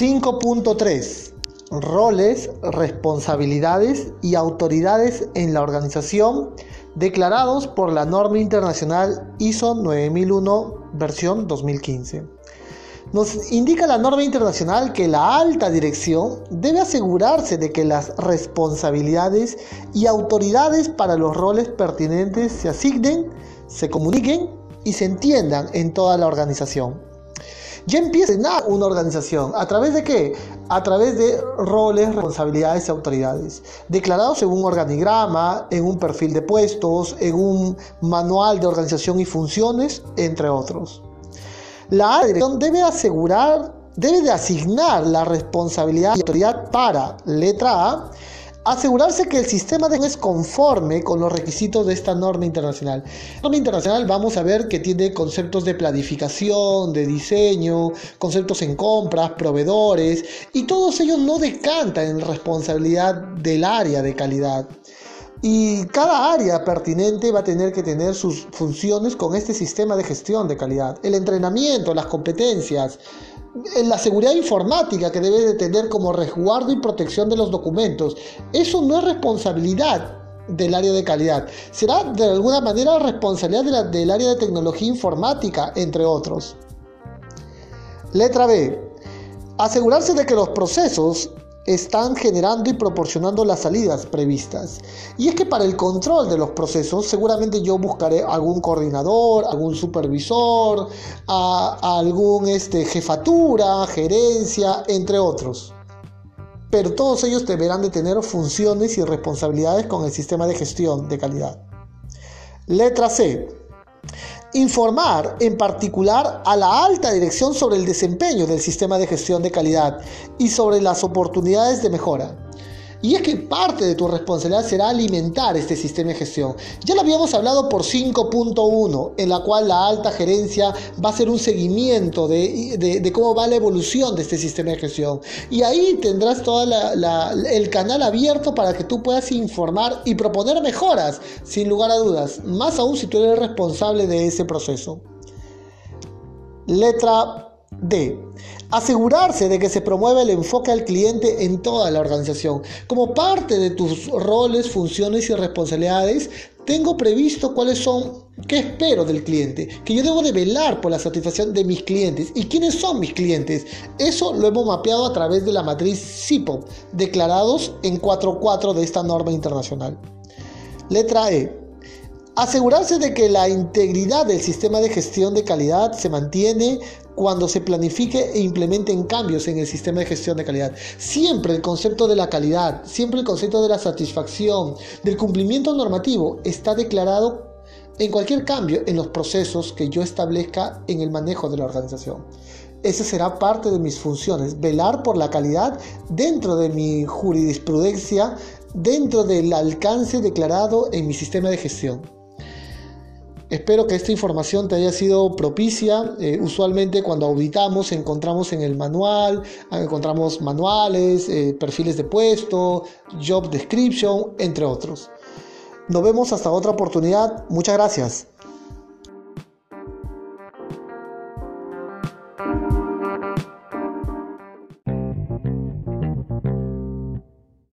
5.3 Roles, responsabilidades y autoridades en la organización declarados por la norma internacional ISO 9001 versión 2015. Nos indica la norma internacional que la alta dirección debe asegurarse de que las responsabilidades y autoridades para los roles pertinentes se asignen, se comuniquen y se entiendan en toda la organización. Ya empieza una organización. ¿A través de qué? A través de roles, responsabilidades y autoridades. Declarados en un organigrama, en un perfil de puestos, en un manual de organización y funciones, entre otros. La dirección debe asegurar, debe de asignar la responsabilidad y autoridad para, letra A, asegurarse que el sistema de es conforme con los requisitos de esta norma internacional. La norma internacional vamos a ver que tiene conceptos de planificación, de diseño, conceptos en compras, proveedores, y todos ellos no decantan en responsabilidad del área de calidad. Y cada área pertinente va a tener que tener sus funciones con este sistema de gestión de calidad. El entrenamiento, las competencias, la seguridad informática que debe de tener como resguardo y protección de los documentos. Eso no es responsabilidad del área de calidad. Será de alguna manera responsabilidad del área de tecnología informática, entre otros. Letra B. Asegurarse de que los procesos están generando y proporcionando las salidas previstas. Y es que para el control de los procesos seguramente yo buscaré algún coordinador, algún supervisor, algún este, jefatura, gerencia, entre otros. Pero todos ellos deberán de tener funciones y responsabilidades con el sistema de gestión de calidad. Letra C informar en particular a la alta dirección sobre el desempeño del sistema de gestión de calidad y sobre las oportunidades de mejora. Y es que parte de tu responsabilidad será alimentar este sistema de gestión. Ya lo habíamos hablado por 5.1, en la cual la alta gerencia va a hacer un seguimiento de, cómo va la evolución de este sistema de gestión. Y ahí tendrás todo el canal abierto para que tú puedas informar y proponer mejoras, sin lugar a dudas. Más aún si tú eres responsable de ese proceso. Letra D. Asegurarse de que se promueve el enfoque al cliente en toda la organización. Como parte de tus roles, funciones y responsabilidades, tengo previsto cuáles son, qué espero del cliente, que yo debo de velar por la satisfacción de mis clientes. ¿Y quiénes son mis clientes? Eso lo hemos mapeado a través de la matriz CIPO, declarados en 4.4 de esta norma internacional. Letra E. Asegurarse de que la integridad del sistema de gestión de calidad se mantiene cuando se planifique e implementen cambios en el sistema de gestión de calidad. Siempre el concepto de la calidad, siempre el concepto de la satisfacción, del cumplimiento normativo está declarado en cualquier cambio en los procesos que yo establezca en el manejo de la organización. Esa será parte de mis funciones, velar por la calidad dentro de mi jurisprudencia, dentro del alcance declarado en mi sistema de gestión. Espero que esta información te haya sido propicia. Eh, usualmente cuando auditamos encontramos en el manual, ah, encontramos manuales, eh, perfiles de puesto, job description, entre otros. Nos vemos hasta otra oportunidad. Muchas gracias.